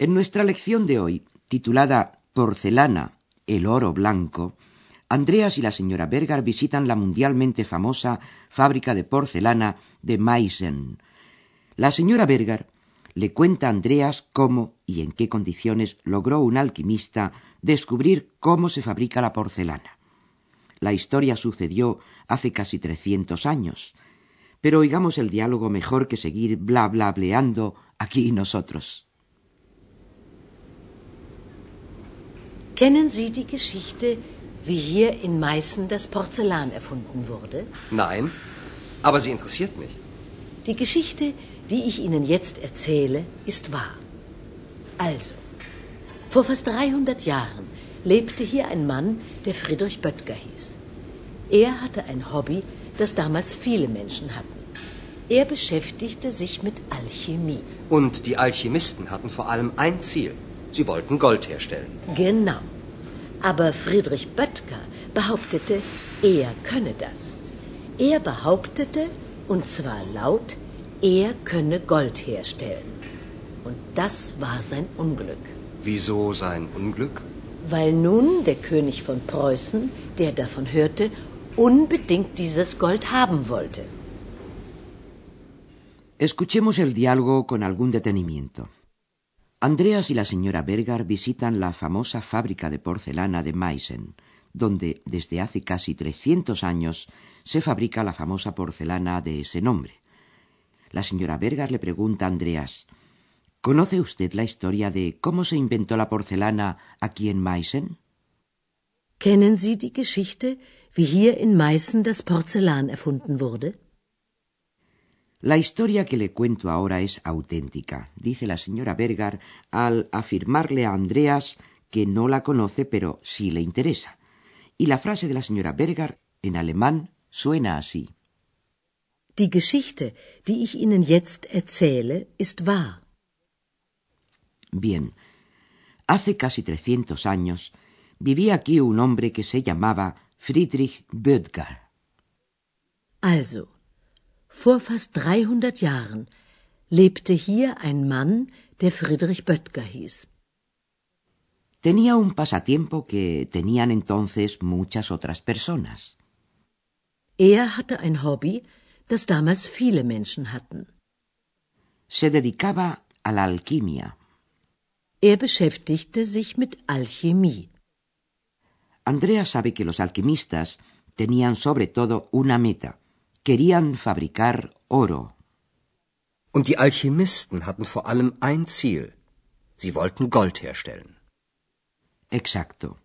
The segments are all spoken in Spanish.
En nuestra lección de hoy, titulada Porcelana, el oro blanco, Andreas y la señora Berger visitan la mundialmente famosa fábrica de porcelana de Meissen. La señora Berger le cuenta a Andreas cómo y en qué condiciones logró un alquimista descubrir cómo se fabrica la porcelana. La historia sucedió hace casi trescientos años. Pero oigamos el diálogo mejor que seguir bla bla bleando aquí nosotros. Kennen Sie die Geschichte, wie hier in Meißen das Porzellan erfunden wurde? Nein, aber sie interessiert mich. Die Geschichte, die ich Ihnen jetzt erzähle, ist wahr. Also, vor fast 300 Jahren lebte hier ein Mann, der Friedrich Böttger hieß. Er hatte ein Hobby, das damals viele Menschen hatten. Er beschäftigte sich mit Alchemie. Und die Alchemisten hatten vor allem ein Ziel. Sie wollten Gold herstellen. Genau. Aber Friedrich Böttger behauptete, er könne das. Er behauptete, und zwar laut, er könne Gold herstellen. Und das war sein Unglück. Wieso sein Unglück? Weil nun der König von Preußen, der davon hörte, unbedingt dieses Gold haben wollte. Escuchemos el diálogo con algún detenimiento. Andreas y la señora Berger visitan la famosa fábrica de porcelana de Meissen, donde desde hace casi 300 años se fabrica la famosa porcelana de ese nombre. La señora Berger le pregunta a Andreas, ¿Conoce usted la historia de cómo se inventó la porcelana aquí en Meissen? Kennen Sie die Geschichte, wie hier in Meißen das Porzellan erfunden wurde? La historia que le cuento ahora es auténtica, dice la señora Berger al afirmarle a Andreas que no la conoce pero sí le interesa. Y la frase de la señora Berger en alemán suena así. Die Geschichte, die ich Ihnen jetzt erzähle, ist wahr. Bien, hace casi trescientos años vivía aquí un hombre que se llamaba Friedrich Böttger. Also, vor fast 300 Jahren lebte hier ein Mann, der Friedrich Böttger hieß. Tenía un pasatiempo que tenían entonces muchas otras personas. Er hatte ein Hobby, das damals viele Menschen hatten. Se dedicaba a la alquimia. Er beschäftigte sich mit Alchemie. Andrea sabe que los alquimistas tenían sobre todo una meta. Querían fabricar oro. Und die Alchemisten hatten vor allem ein Ziel. Sie wollten Gold herstellen. Exacto.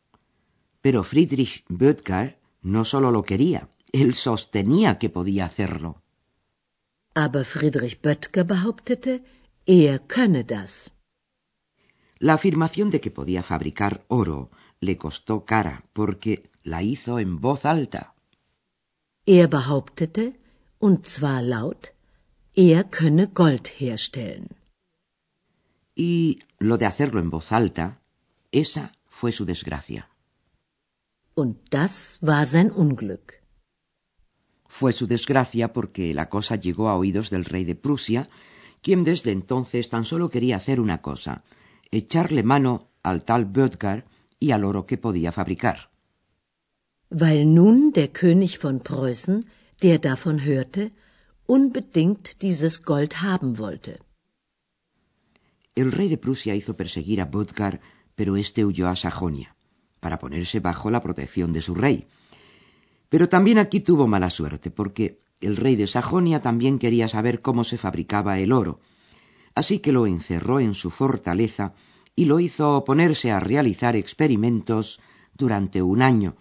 Pero Friedrich Böttger no solo lo quería, él sostenía que podía hacerlo. Aber Friedrich Böttger behauptete, er könne das. La afirmación de que podía fabricar oro le costó cara porque la hizo en voz alta. Er behauptete, und zwar laut, er könne Gold herstellen. Y lo de hacerlo en voz alta, esa fue su desgracia. Und das war sein Unglück. Fue su desgracia porque la cosa llegó a oídos del rey de Prusia, quien desde entonces tan solo quería hacer una cosa, echarle mano al tal Böttger y al oro que podía fabricar. Weil nun der König von Preußen, der davon hörte, unbedingt dieses Gold haben wollte. El rey de Prusia hizo perseguir a Böttger, pero éste huyó a Sajonia, para ponerse bajo la protección de su rey. Pero también aquí tuvo mala suerte, porque el rey de Sajonia también quería saber cómo se fabricaba el oro, así que lo encerró en su fortaleza y lo hizo oponerse a realizar experimentos durante un año.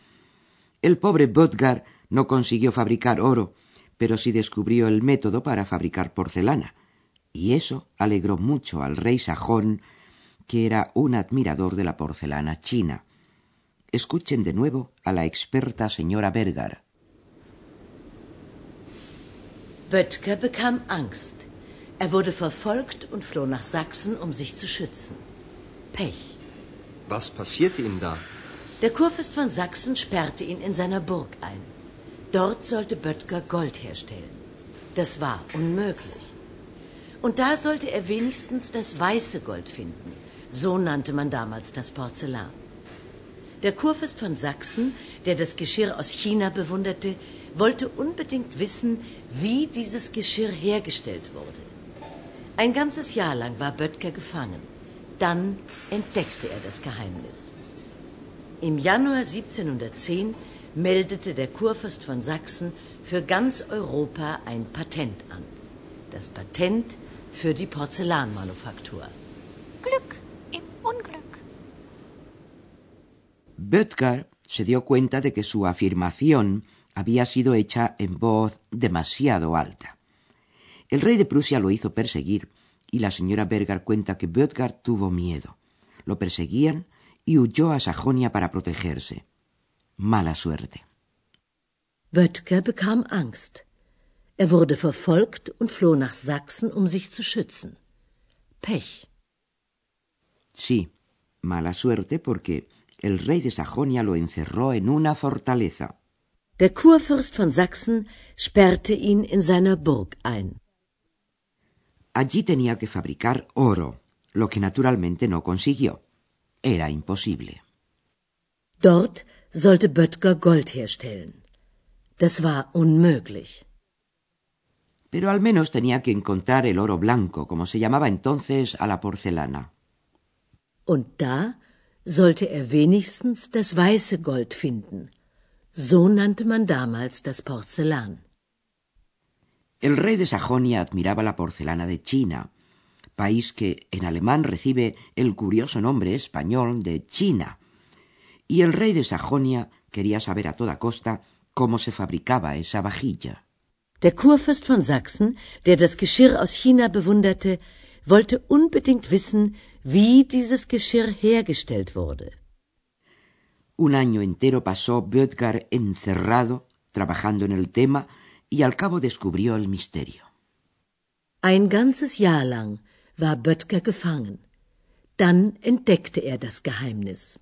El pobre Böttger no consiguió fabricar oro, pero sí descubrió el método para fabricar porcelana, y eso alegró mucho al rey sajón, que era un admirador de la porcelana china. Escuchen de nuevo a la experta señora Berger. Böttger bekam Angst. Er wurde verfolgt und floh nach Sachsen, um sich zu schützen. Pech. Was passierte ihm da? Der Kurfürst von Sachsen sperrte ihn in seiner Burg ein. Dort sollte Böttger Gold herstellen. Das war unmöglich. Und da sollte er wenigstens das weiße Gold finden. So nannte man damals das Porzellan. Der Kurfürst von Sachsen, der das Geschirr aus China bewunderte, wollte unbedingt wissen, wie dieses Geschirr hergestellt wurde. Ein ganzes Jahr lang war Böttger gefangen. Dann entdeckte er das Geheimnis. Im Januar 1710 meldete der Kurfürst von Sachsen für ganz Europa ein Patent an. Das Patent für die Porzellanmanufaktur. Glück im Unglück. Böttger se dio cuenta de que su afirmación había sido hecha en voz demasiado alta. El rey de Prusia lo hizo perseguir y la señora Berger cuenta que Böttger tuvo miedo. Lo perseguían y huyó a Sajonia para protegerse. Mala suerte. Böttger bekam Angst. Er wurde verfolgt und floh nach Sachsen, um sich zu schützen. Pech. Sí, mala suerte porque el rey de Sajonia lo encerró en una fortaleza. Der Kurfürst von Sachsen sperrte ihn in seiner Burg ein. Allí tenía que fabricar oro, lo que naturalmente no consiguió. Era imposible. Dort sollte Böttger Gold herstellen. Das war unmöglich. Pero al menos tenía que encontrar el oro blanco, como se llamaba entonces a la porcelana. Und da sollte er wenigstens das weiße Gold finden. So nannte man damals das Porzellan. El rey de Sajonia admiraba la porcelana de China, país que en alemán recibe el curioso nombre español de China. Y el rey de Sajonia quería saber a toda costa cómo se fabricaba esa vajilla. Der Kurfürst von Sachsen, der das Geschirr aus China bewunderte, wollte unbedingt wissen, wie dieses Geschirr hergestellt wurde. Un año entero pasó Böttger encerrado, trabajando en el tema, y al cabo descubrió el misterio. Ein ganzes Jahr lang war Böttger gefangen. Dann entdeckte er das Geheimnis.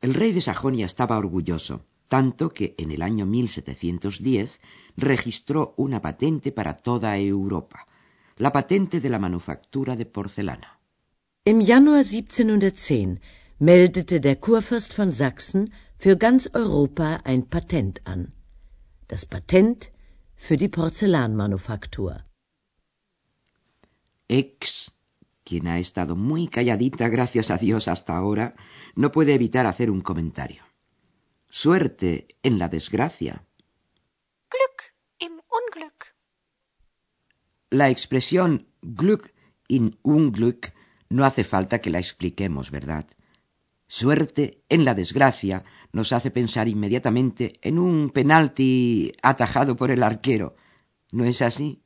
El rey de Sajonia estaba orgulloso, tanto que en el año 1710 registró una patente para toda Europa, la patente de la manufactura de porcelana. Im Januar 1710 meldete der Kurfürst von Sachsen für ganz Europa ein Patent an. Das Patent für die Porzellanmanufaktur. Ex, quien ha estado muy calladita gracias a Dios hasta ahora, no puede evitar hacer un comentario. Suerte en la desgracia. Glück im Unglück. La expresión Glück in Unglück no hace falta que la expliquemos, ¿verdad? Suerte en la desgracia nos hace pensar inmediatamente en un penalti atajado por el arquero. ¿No es así?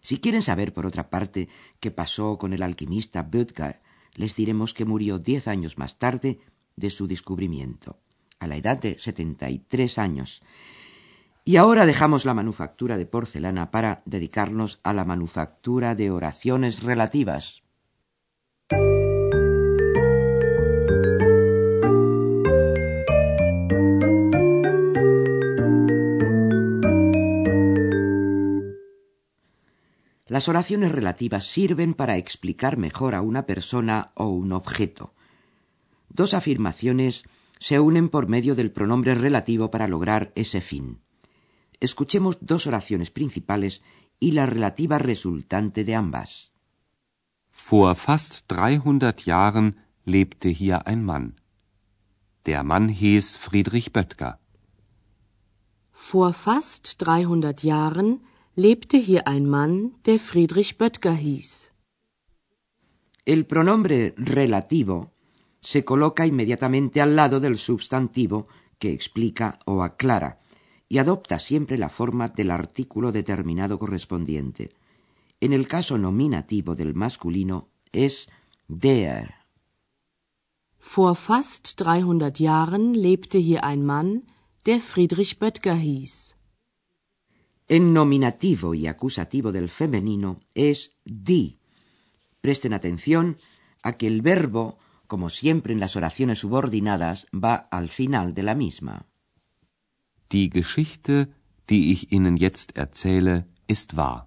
Si quieren saber, por otra parte, qué pasó con el alquimista Böttger, les diremos que murió diez años más tarde de su descubrimiento, a la edad de setenta y tres años. Y ahora dejamos la manufactura de porcelana para dedicarnos a la manufactura de oraciones relativas. Las oraciones relativas sirven para explicar mejor a una persona o un objeto. Dos afirmaciones se unen por medio del pronombre relativo para lograr ese fin. Escuchemos dos oraciones principales y la relativa resultante de ambas. Vor fast 300 Jahren lebte hier ein Mann. Der Mann hieß Friedrich Böttger. Vor fast 300 Jahren lebte hier ein Mann, der Friedrich Böttger hieß. El pronombre relativo se coloca inmediatamente al lado del sustantivo que explica o aclara y adopta siempre la forma del artículo determinado correspondiente. En el caso nominativo del masculino es Der. Vor fast 300 Jahren lebte hier ein Mann, der Friedrich Böttger hieß. En nominativo y acusativo del femenino es die. Presten atención a que el verbo, como siempre en las oraciones subordinadas, va al final de la misma. Die Geschichte, die ich Ihnen jetzt erzähle, ist wahr.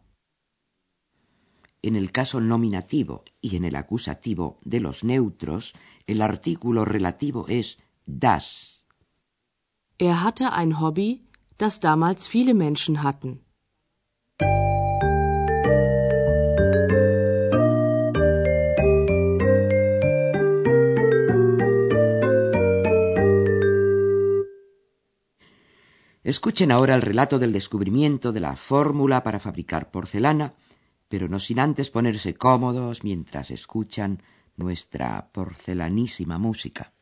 En el caso nominativo y en el acusativo de los neutros, el artículo relativo es das. Er hatte ein Hobby, das damals viele Menschen hatten. Escuchen ahora el relato del descubrimiento de la fórmula para fabricar porcelana, pero no sin antes ponerse cómodos mientras escuchan nuestra porcelanísima música.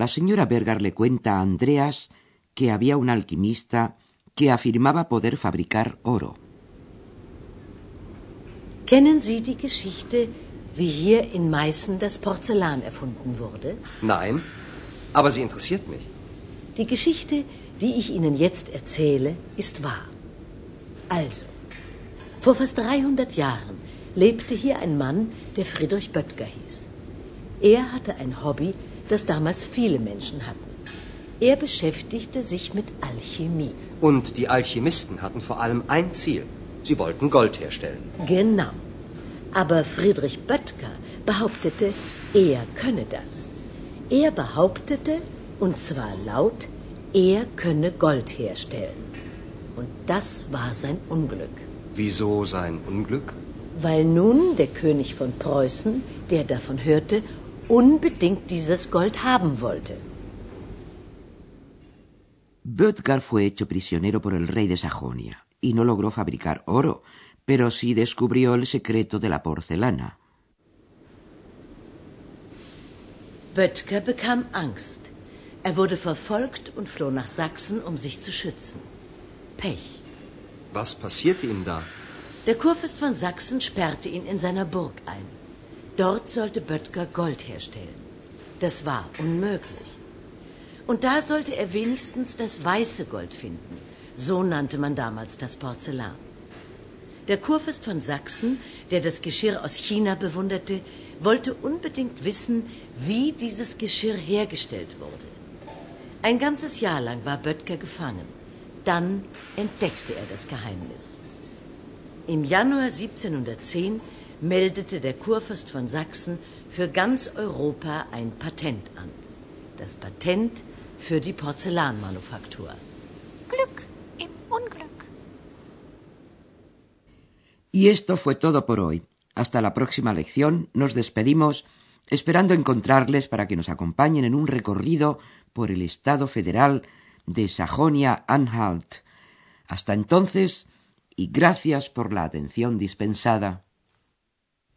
La señora Berger le cuenta a Andreas que había un alquimista que afirmaba poder fabricar oro. Kennen Sie die Geschichte, wie hier in Meißen das Porzellan erfunden wurde? Nein, aber sie interessiert mich. Die Geschichte, die ich Ihnen jetzt erzähle, ist wahr. Also, vor fast 300 Jahren lebte hier ein Mann, der Friedrich Böttger hieß. Er hatte ein Hobby, das damals viele Menschen hatten. Er beschäftigte sich mit Alchemie. Und die Alchemisten hatten vor allem ein Ziel. Sie wollten Gold herstellen. Genau. Aber Friedrich Böttger behauptete, er könne das. Er behauptete, und zwar laut, er könne Gold herstellen. Und das war sein Unglück. Wieso sein Unglück? Weil nun der König von Preußen, der davon hörte, unbedingt dieses Gold haben wollte. Böttger fue hecho prisionero por el rey de Sajonia y no logró fabricar oro, pero sí descubrió el secreto de la porcelana. Böttger bekam Angst. Er wurde verfolgt und floh nach Sachsen, um sich zu schützen. Pech. Was passierte ihm da? Der Kurfürst von Sachsen sperrte ihn in seiner Burg ein. Dort sollte Böttger Gold herstellen. Das war unmöglich. Und da sollte er wenigstens das weiße Gold finden. So nannte man damals das Porzellan. Der Kurfürst von Sachsen, der das Geschirr aus China bewunderte, wollte unbedingt wissen, wie dieses Geschirr hergestellt wurde. Ein ganzes Jahr lang war Böttger gefangen. Dann entdeckte er das Geheimnis. Im Januar 1710 meldete der Kurfürst von Sachsen für ganz Europa ein Patent an. Das Patent für die Porzellanmanufaktur. Glück im Unglück. Y esto fue todo por hoy. Hasta la próxima lección nos despedimos esperando encontrarles para que nos acompañen en un recorrido por el Estado federal de Sajonia-Anhalt. Hasta entonces, y gracias por la atención dispensada.